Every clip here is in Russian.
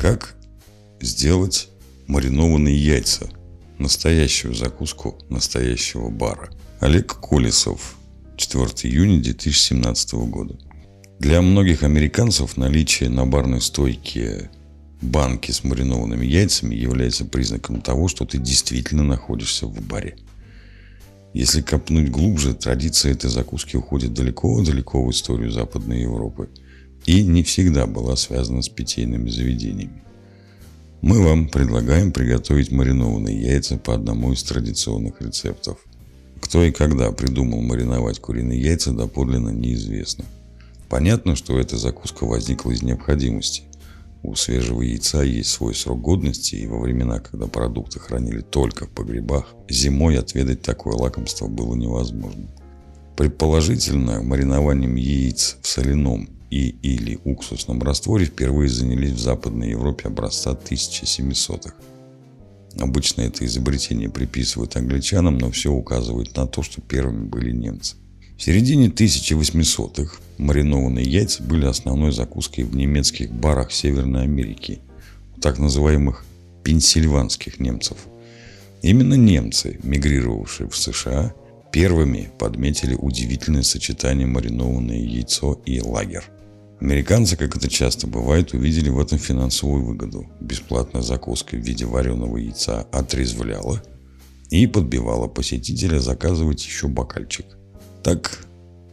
Как сделать маринованные яйца? Настоящую закуску настоящего бара. Олег Колесов. 4 июня 2017 года. Для многих американцев наличие на барной стойке банки с маринованными яйцами является признаком того, что ты действительно находишься в баре. Если копнуть глубже, традиция этой закуски уходит далеко-далеко в историю Западной Европы и не всегда была связана с питейными заведениями. Мы вам предлагаем приготовить маринованные яйца по одному из традиционных рецептов. Кто и когда придумал мариновать куриные яйца, доподлинно неизвестно. Понятно, что эта закуска возникла из необходимости. У свежего яйца есть свой срок годности, и во времена, когда продукты хранили только в погребах, зимой отведать такое лакомство было невозможно. Предположительно, маринованием яиц в соляном и или уксусном растворе впервые занялись в Западной Европе образца 1700-х. Обычно это изобретение приписывают англичанам, но все указывает на то, что первыми были немцы. В середине 1800-х маринованные яйца были основной закуской в немецких барах Северной Америки, у так называемых пенсильванских немцев. Именно немцы, мигрировавшие в США, первыми подметили удивительное сочетание маринованное яйцо и лагерь. Американцы, как это часто бывает, увидели в этом финансовую выгоду. Бесплатная закуска в виде вареного яйца отрезвляла и подбивала посетителя заказывать еще бокальчик – так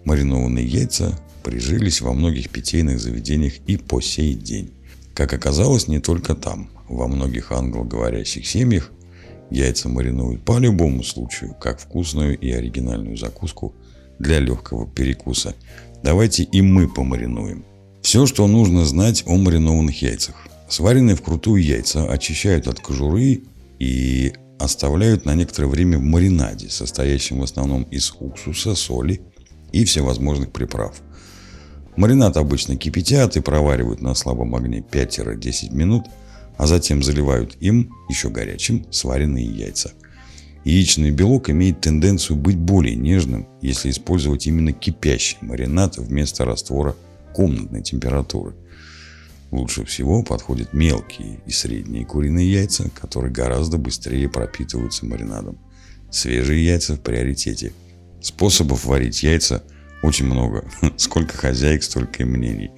маринованные яйца прижились во многих питейных заведениях и по сей день. Как оказалось, не только там. Во многих англоговорящих семьях яйца маринуют по любому случаю, как вкусную и оригинальную закуску для легкого перекуса. Давайте и мы помаринуем. Все, что нужно знать о маринованных яйцах. Сваренные вкрутую яйца очищают от кожуры и оставляют на некоторое время в маринаде, состоящем в основном из уксуса, соли и всевозможных приправ. Маринад обычно кипятят и проваривают на слабом огне 5-10 минут, а затем заливают им, еще горячим, сваренные яйца. Яичный белок имеет тенденцию быть более нежным, если использовать именно кипящий маринад вместо раствора комнатной температуры – Лучше всего подходят мелкие и средние куриные яйца, которые гораздо быстрее пропитываются маринадом. Свежие яйца в приоритете. Способов варить яйца очень много. Сколько хозяек, столько и мнений.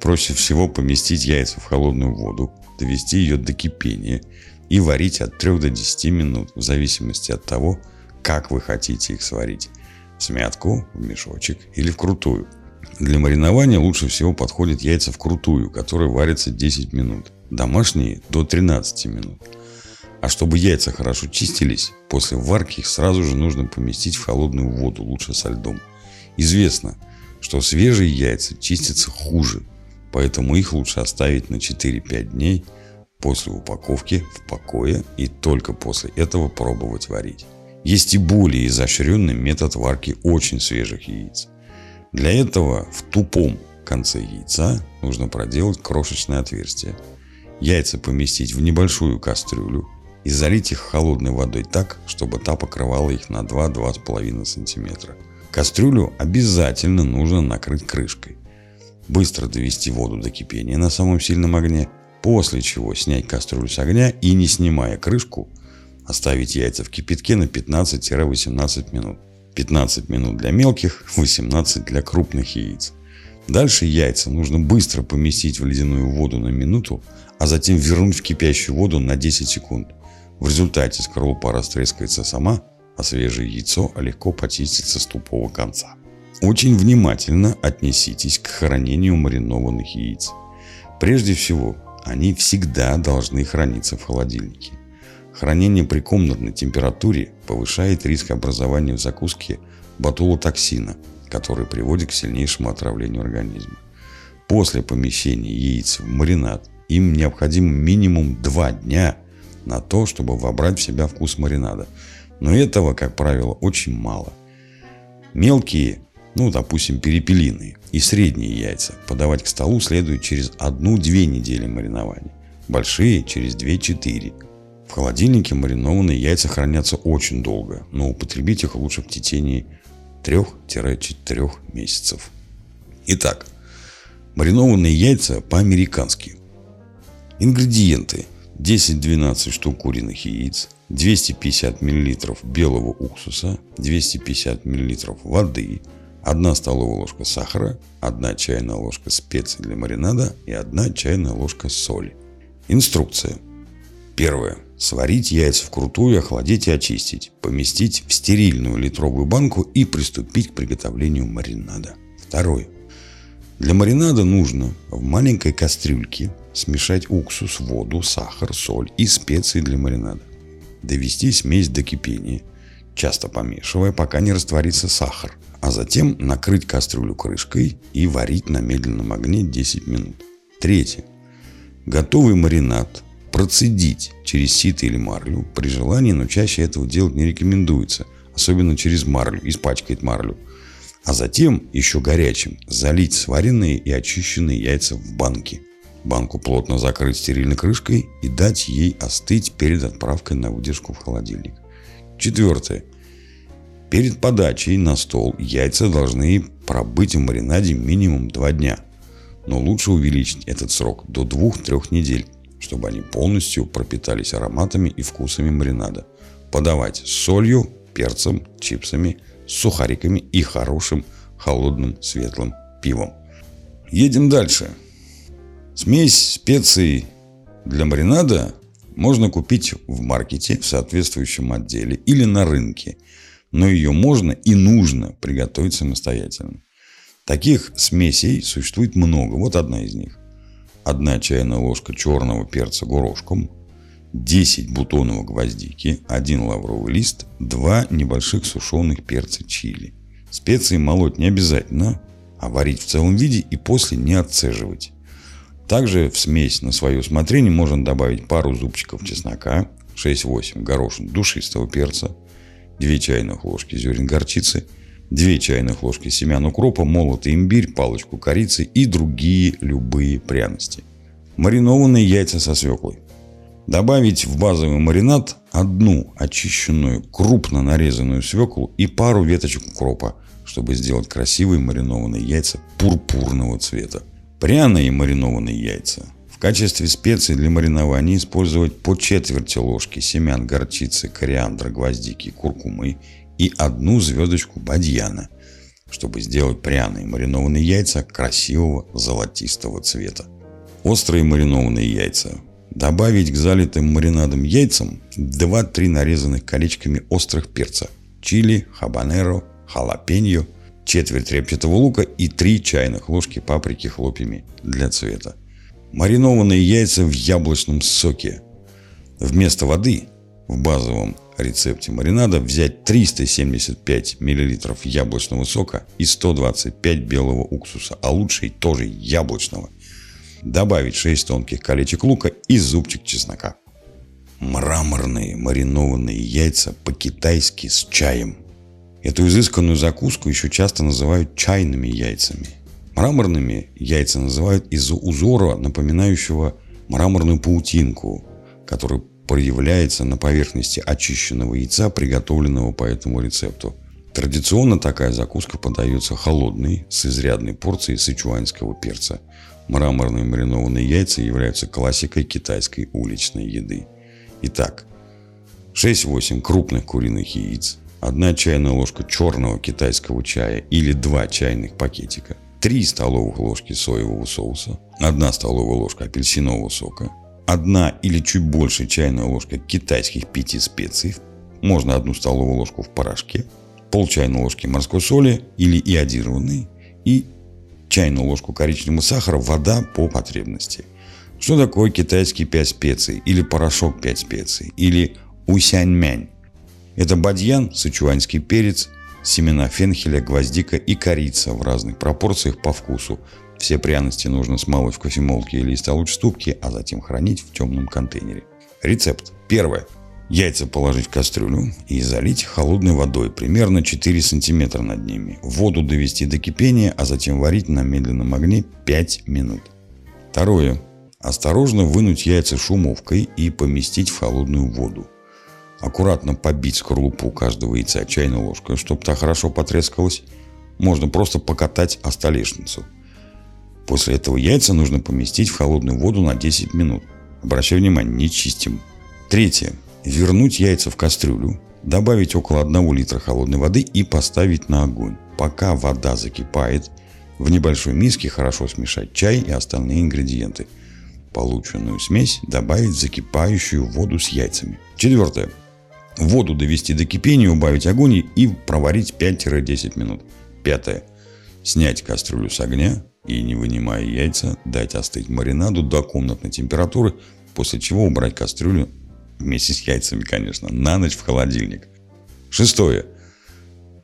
Проще всего поместить яйца в холодную воду, довести ее до кипения и варить от 3 до 10 минут, в зависимости от того, как вы хотите их сварить. В смятку, в мешочек или в крутую – для маринования лучше всего подходят яйца вкрутую, которые варятся 10 минут. Домашние до 13 минут. А чтобы яйца хорошо чистились, после варки их сразу же нужно поместить в холодную воду, лучше со льдом. Известно, что свежие яйца чистятся хуже, поэтому их лучше оставить на 4-5 дней после упаковки в покое и только после этого пробовать варить. Есть и более изощренный метод варки очень свежих яиц. Для этого в тупом конце яйца нужно проделать крошечное отверстие. Яйца поместить в небольшую кастрюлю и залить их холодной водой так, чтобы та покрывала их на 2-2,5 см. Кастрюлю обязательно нужно накрыть крышкой. Быстро довести воду до кипения на самом сильном огне, после чего снять кастрюлю с огня и не снимая крышку, оставить яйца в кипятке на 15-18 минут. 15 минут для мелких, 18 для крупных яиц. Дальше яйца нужно быстро поместить в ледяную воду на минуту, а затем вернуть в кипящую воду на 10 секунд. В результате скорлупа растрескается сама, а свежее яйцо легко почистится с тупого конца. Очень внимательно отнеситесь к хранению маринованных яиц. Прежде всего, они всегда должны храниться в холодильнике. Хранение при комнатной температуре повышает риск образования в закуске ботулотоксина, который приводит к сильнейшему отравлению организма. После помещения яиц в маринад им необходимо минимум 2 дня на то, чтобы вобрать в себя вкус маринада. Но этого, как правило, очень мало. Мелкие, ну, допустим, перепелиные и средние яйца подавать к столу следует через 1-2 недели маринования. Большие через 2-4 в холодильнике маринованные яйца хранятся очень долго, но употребить их лучше в течение 3-4 месяцев. Итак, маринованные яйца по-американски. Ингредиенты. 10-12 штук куриных яиц, 250 мл белого уксуса, 250 мл воды, 1 столовая ложка сахара, 1 чайная ложка специй для маринада и 1 чайная ложка соли. Инструкция. Первое. Сварить яйца вкрутую, охладить и очистить. Поместить в стерильную литровую банку и приступить к приготовлению маринада. Второе. Для маринада нужно в маленькой кастрюльке смешать уксус, воду, сахар, соль и специи для маринада. Довести смесь до кипения, часто помешивая, пока не растворится сахар, а затем накрыть кастрюлю крышкой и варить на медленном огне 10 минут. Третье. Готовый маринад процедить через сито или марлю. При желании, но чаще этого делать не рекомендуется, особенно через марлю, испачкает марлю. А затем, еще горячим, залить сваренные и очищенные яйца в банки. Банку плотно закрыть стерильной крышкой и дать ей остыть перед отправкой на выдержку в холодильник. Четвертое. Перед подачей на стол яйца должны пробыть в маринаде минимум 2 дня. Но лучше увеличить этот срок до 2-3 недель, чтобы они полностью пропитались ароматами и вкусами маринада. Подавать с солью, перцем, чипсами, сухариками и хорошим холодным светлым пивом. Едем дальше. Смесь специй для маринада можно купить в маркете в соответствующем отделе или на рынке, но ее можно и нужно приготовить самостоятельно. Таких смесей существует много. Вот одна из них. Одна чайная ложка черного перца горошком, 10 бутонов гвоздики, один лавровый лист, два небольших сушеных перца чили. Специи молоть не обязательно, а варить в целом виде и после не отцеживать. Также в смесь на свое усмотрение можно добавить пару зубчиков чеснока, 6-8 горошин душистого перца, 2 чайных ложки зерен горчицы, 2 чайных ложки семян укропа, молотый имбирь, палочку корицы и другие любые пряности. Маринованные яйца со свеклой. Добавить в базовый маринад одну очищенную крупно нарезанную свеклу и пару веточек укропа, чтобы сделать красивые маринованные яйца пурпурного цвета. Пряные маринованные яйца. В качестве специй для маринования использовать по четверти ложки семян горчицы, кориандра, гвоздики, куркумы и одну звездочку бадьяна, чтобы сделать пряные маринованные яйца красивого золотистого цвета. Острые маринованные яйца. Добавить к залитым маринадом яйцам 2-3 нарезанных колечками острых перца. Чили, хабанеро, халапеньо – четверть репчатого лука и 3 чайных ложки паприки хлопьями для цвета. Маринованные яйца в яблочном соке. Вместо воды в базовом рецепте маринада взять 375 мл яблочного сока и 125 белого уксуса, а лучше тоже яблочного. Добавить 6 тонких колечек лука и зубчик чеснока. Мраморные маринованные яйца по-китайски с чаем. Эту изысканную закуску еще часто называют чайными яйцами. Мраморными яйца называют из-за узора, напоминающего мраморную паутинку, который проявляется на поверхности очищенного яйца, приготовленного по этому рецепту. Традиционно такая закуска подается холодной, с изрядной порцией сычуанского перца. Мраморные маринованные яйца являются классикой китайской уличной еды. Итак, 6-8 крупных куриных яиц, 1 чайная ложка черного китайского чая или 2 чайных пакетика, 3 столовых ложки соевого соуса, 1 столовая ложка апельсинового сока, 1 или чуть больше чайная ложка китайских пяти специй, можно 1 столовую ложку в порошке, пол чайной ложки морской соли или иодированной и чайную ложку коричневого сахара, вода по потребности. Что такое китайский 5 специй или порошок 5 специй или усяньмянь? Это бадьян, сычуанский перец, семена фенхеля, гвоздика и корица в разных пропорциях по вкусу. Все пряности нужно смалывать в кофемолке или столочной ступке, а затем хранить в темном контейнере. Рецепт. Первое. Яйца положить в кастрюлю и залить холодной водой, примерно 4 см над ними. Воду довести до кипения, а затем варить на медленном огне 5 минут. Второе. Осторожно вынуть яйца шумовкой и поместить в холодную воду аккуратно побить скорлупу каждого яйца чайной ложкой, чтобы та хорошо потрескалась. Можно просто покатать о столешницу. После этого яйца нужно поместить в холодную воду на 10 минут. Обращаю внимание, не чистим. Третье. Вернуть яйца в кастрюлю, добавить около 1 литра холодной воды и поставить на огонь. Пока вода закипает, в небольшой миске хорошо смешать чай и остальные ингредиенты. Полученную смесь добавить в закипающую воду с яйцами. Четвертое. Воду довести до кипения, убавить огонь и проварить 5-10 минут. Пятое. Снять кастрюлю с огня и, не вынимая яйца, дать остыть маринаду до комнатной температуры, после чего убрать кастрюлю вместе с яйцами, конечно, на ночь в холодильник. Шестое.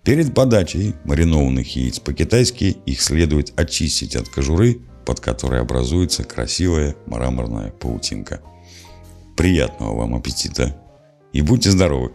Перед подачей маринованных яиц по-китайски их следует очистить от кожуры, под которой образуется красивая мраморная паутинка. Приятного вам аппетита и будьте здоровы!